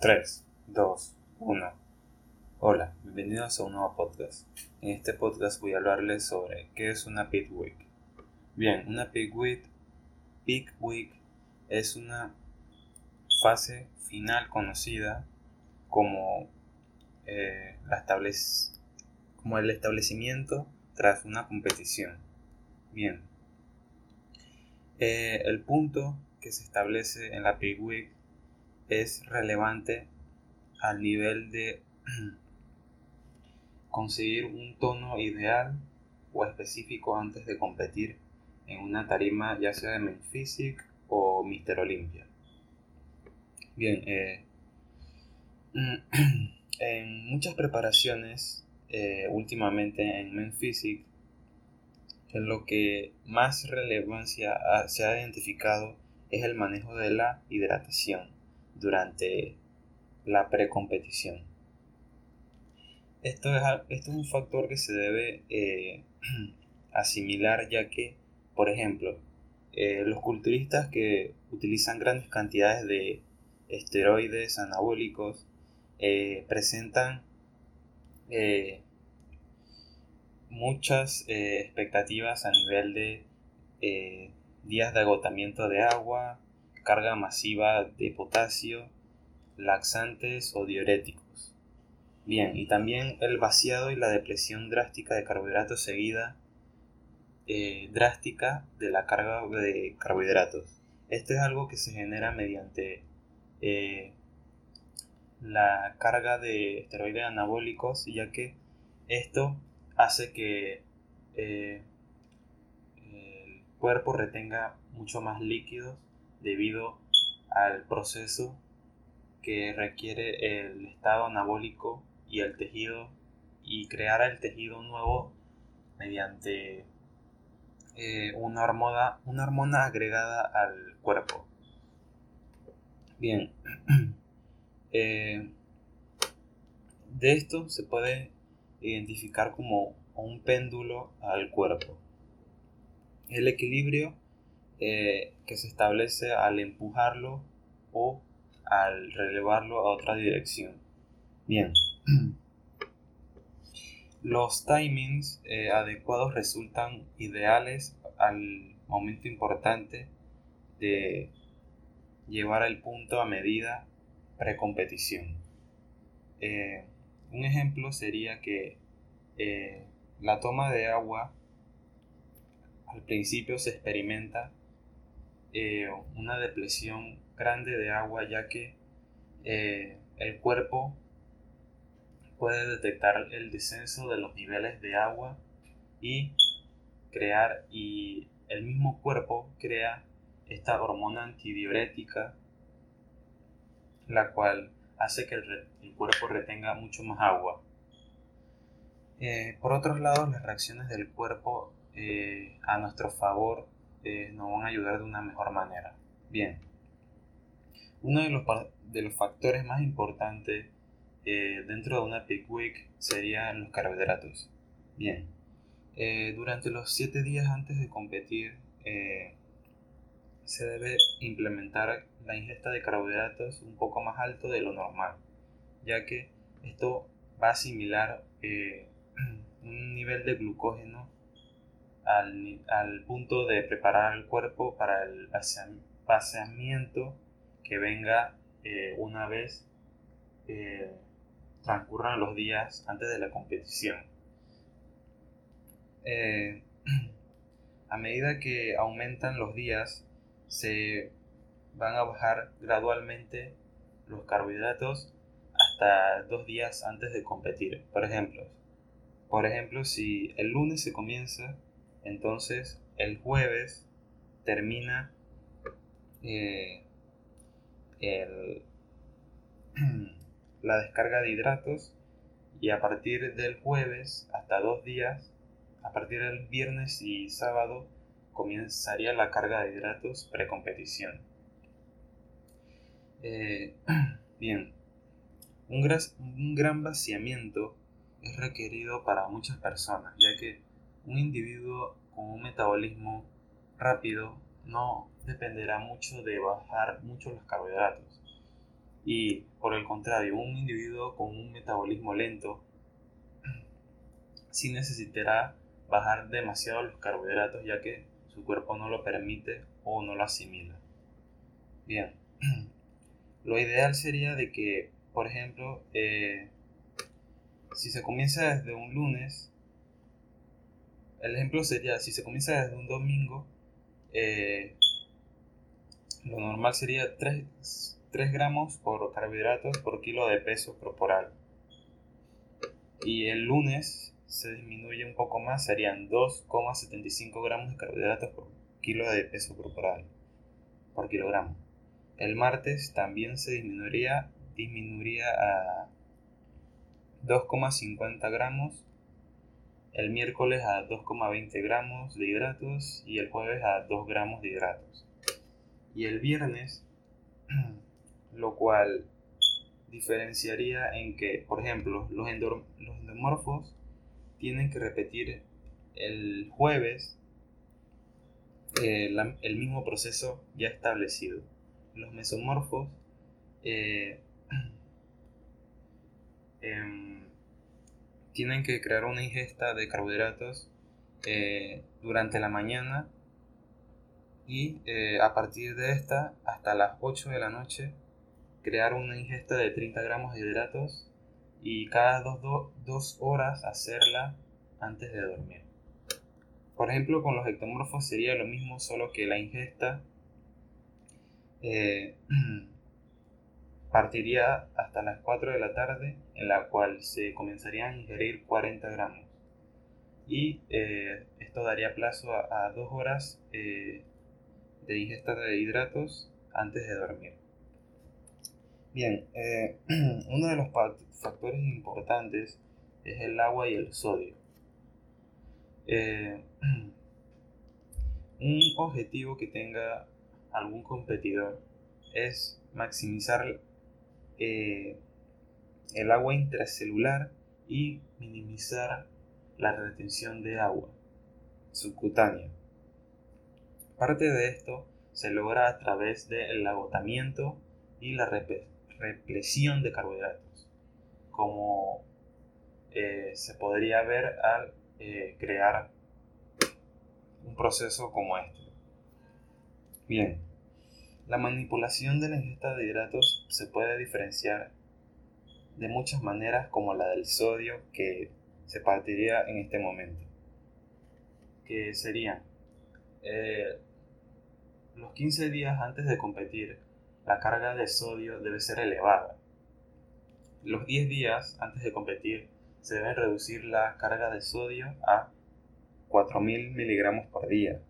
3, 2, 1. Hola, bienvenidos a un nuevo podcast. En este podcast voy a hablarles sobre qué es una Peak Week. Bien, una Peak Week es una fase final conocida como, eh, como el establecimiento tras una competición. Bien, eh, el punto que se establece en la Peak Week es relevante al nivel de conseguir un tono ideal o específico antes de competir en una tarima ya sea de Men Physique o Mister Olympia. Bien, eh, en muchas preparaciones eh, últimamente en Men Physique en lo que más relevancia se ha identificado es el manejo de la hidratación durante la precompetición. Esto es, esto es un factor que se debe eh, asimilar ya que, por ejemplo, eh, los culturistas que utilizan grandes cantidades de esteroides anabólicos eh, presentan muchas expectativas a nivel de días de agotamiento de agua, carga masiva de potasio, laxantes o diuréticos. Bien, y también el vaciado y la depresión drástica de carbohidratos seguida eh, drástica de la carga de carbohidratos. Esto es algo que se genera mediante eh, la carga de esteroides anabólicos, ya que esto hace que eh, el cuerpo retenga mucho más líquidos debido al proceso que requiere el estado anabólico y el tejido y crear el tejido nuevo mediante eh, una, hormona, una hormona agregada al cuerpo. Bien, eh, de esto se puede identificar como un péndulo al cuerpo. El equilibrio eh, que se establece al empujarlo o al relevarlo a otra dirección. Bien. Los timings eh, adecuados resultan ideales al momento importante de llevar el punto a medida precompetición. Eh, un ejemplo sería que la toma de agua al principio se experimenta eh, una depresión grande de agua ya que eh, el cuerpo puede detectar el descenso de los niveles de agua y crear y el mismo cuerpo crea esta hormona antidiurética la cual hace que el, cuerpo retenga mucho más agua. Eh, por otro lado, las reacciones del cuerpo a nuestro favor eh, nos van a ayudar de una mejor manera. Bien, uno de los, de los factores más importantes eh, dentro de una peak week serían los carbohidratos. Bien, eh, durante los 7 días antes de competir se debe implementar la ingesta de carbohidratos un poco más alto de lo normal, ya que esto va a asimilar un nivel de glucógeno al, punto de preparar el cuerpo para el paseamiento que venga eh, una vez eh, transcurran los días antes de la competición. Eh, a medida que aumentan los días, se van a bajar gradualmente los carbohidratos hasta dos días antes de competir. Por ejemplo, por ejemplo, si el lunes se comienza entonces, el jueves termina eh, la descarga de hidratos y a partir del jueves hasta dos días, a partir del viernes y sábado, comenzaría la carga de hidratos precompetición. Eh, bien, un, un gran vaciamiento es requerido para muchas personas, ya que un individuo con un metabolismo rápido no dependerá mucho de bajar mucho los carbohidratos. Y por el contrario, un individuo con un metabolismo lento sí necesitará bajar demasiado los carbohidratos ya que su cuerpo no lo permite o no lo asimila. Bien, lo ideal sería de que, por ejemplo, eh, si se comienza desde un lunes, el ejemplo sería, si se comienza desde un domingo, eh, lo normal sería 3, 3 gramos por carbohidratos por kilo de peso corporal. Y el lunes se disminuye un poco más, serían 2,75 gramos de carbohidratos por kilo de peso corporal, por kilogramo. El martes también se disminuiría, disminuiría a 2,50 gramos, el miércoles a 2,20 gramos de hidratos y el jueves a 2 gramos de hidratos. Y el viernes, lo cual diferenciaría en que, por ejemplo, los, endomorfos tienen que repetir el jueves eh, el mismo proceso ya establecido. Los mesomorfos eh, em, tienen que crear una ingesta de carbohidratos eh, durante la mañana y a partir de esta hasta las 8 de la noche crear una ingesta de 30 gramos de hidratos y cada dos, horas hacerla antes de dormir. Por ejemplo, con los ectomorfos sería lo mismo, solo que la ingesta eh, partiría hasta las 4 de la tarde, en la cual se comenzarían a ingerir 40 gramos. Y eh, esto daría plazo a, dos horas eh, de ingesta de hidratos antes de dormir. Bien, uno de los factores importantes es el agua y el sodio. Eh, un objetivo que tenga algún competidor es maximizar eh, el agua intracelular y minimizar la retención de agua subcutánea. Parte de esto se logra a través del agotamiento y la represión de carbohidratos como eh, se podría ver al eh, crear un proceso como este. Bien, la manipulación de la ingesta de hidratos se puede diferenciar de muchas maneras como la del sodio que se partiría en este momento. Que serían eh, los 15 días antes de competir, la carga de sodio debe ser elevada los 10 días antes de competir se debe reducir la carga de sodio a 4.000 miligramos por día.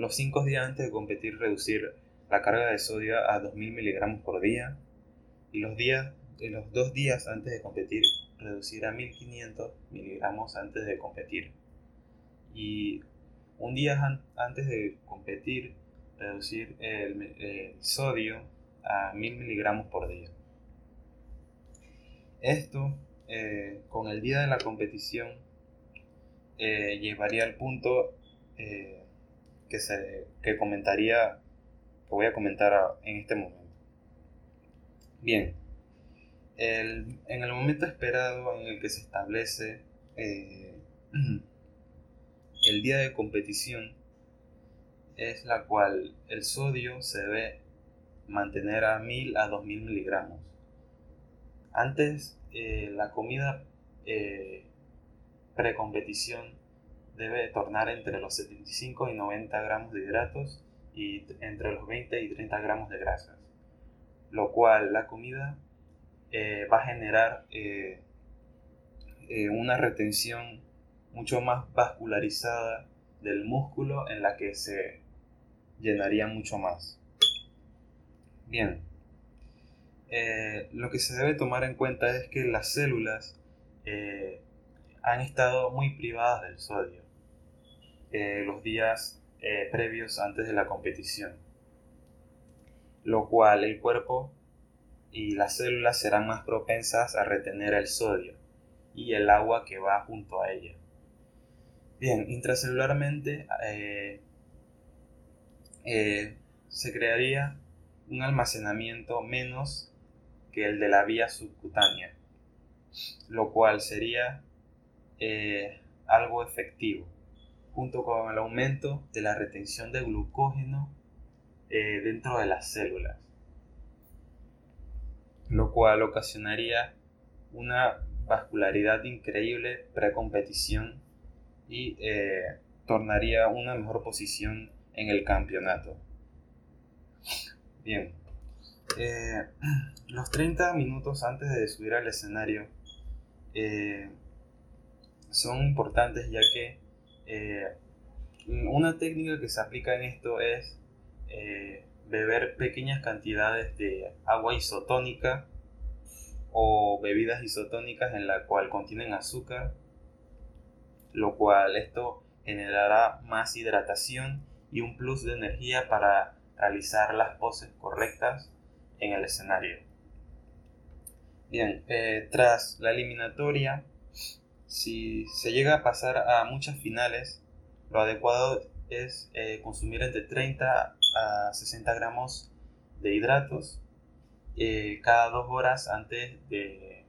Los 5 días antes de competir reducir la carga de sodio a 2.000 miligramos por día. Y los, días, los 2 días antes de competir reducir a 1.500 miligramos antes de competir. Y un día antes de competir reducir el, el sodio a 1.000 miligramos por día. Esto, eh, con el día de la competición, eh, llevaría al punto eh, que, se, que comentaría, que voy a comentar en este momento. Bien, en el momento esperado en el que se establece el día de competición, es la cual el sodio se debe mantener a 1000 a 2000 miligramos antes, eh, la comida eh, precompetición debe tornar entre los 75 y 90 gramos de hidratos y entre los 20 y 30 gramos de grasas, lo cual la comida eh, va a generar eh, una retención mucho más vascularizada del músculo en la que se llenaría mucho más. Bien, eh, lo que se debe tomar en cuenta es que las células eh, han estado muy privadas del sodio eh, los días previos antes de la competición, lo cual el cuerpo y las células serán más propensas a retener el sodio y el agua que va junto a ella. Bien, intracelularmente se crearía un almacenamiento menos que el de la vía subcutánea, lo cual sería eh, algo efectivo, junto con el aumento de la retención de glucógeno eh, dentro de las células, lo cual ocasionaría una vascularidad increíble precompetición y eh, tornaría una mejor posición en el campeonato. Bien, eh, los 30 minutos antes de subir al escenario eh, son importantes ya que eh, una técnica que se aplica en esto es beber pequeñas cantidades de agua isotónica o bebidas isotónicas en la cual contienen azúcar, lo cual esto generará más hidratación y un plus de energía para realizar las poses correctas en el escenario. Bien, eh, tras la eliminatoria, si se llega a pasar a muchas finales, lo adecuado es eh, consumir entre 30 a 60 gramos de hidratos eh, cada dos horas antes del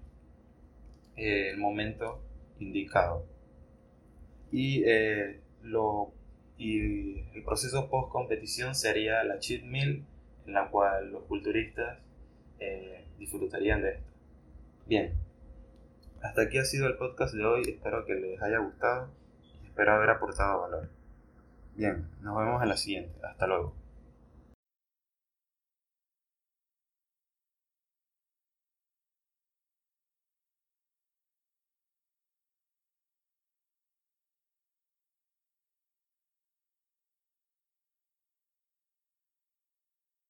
de, momento indicado. Y lo y el proceso post competición sería la cheat meal en la cual los culturistas eh, disfrutarían de esto. Bien, hasta aquí ha sido el podcast de hoy, espero que les haya gustado y espero haber aportado valor. Bien, nos vemos en la siguiente, hasta luego.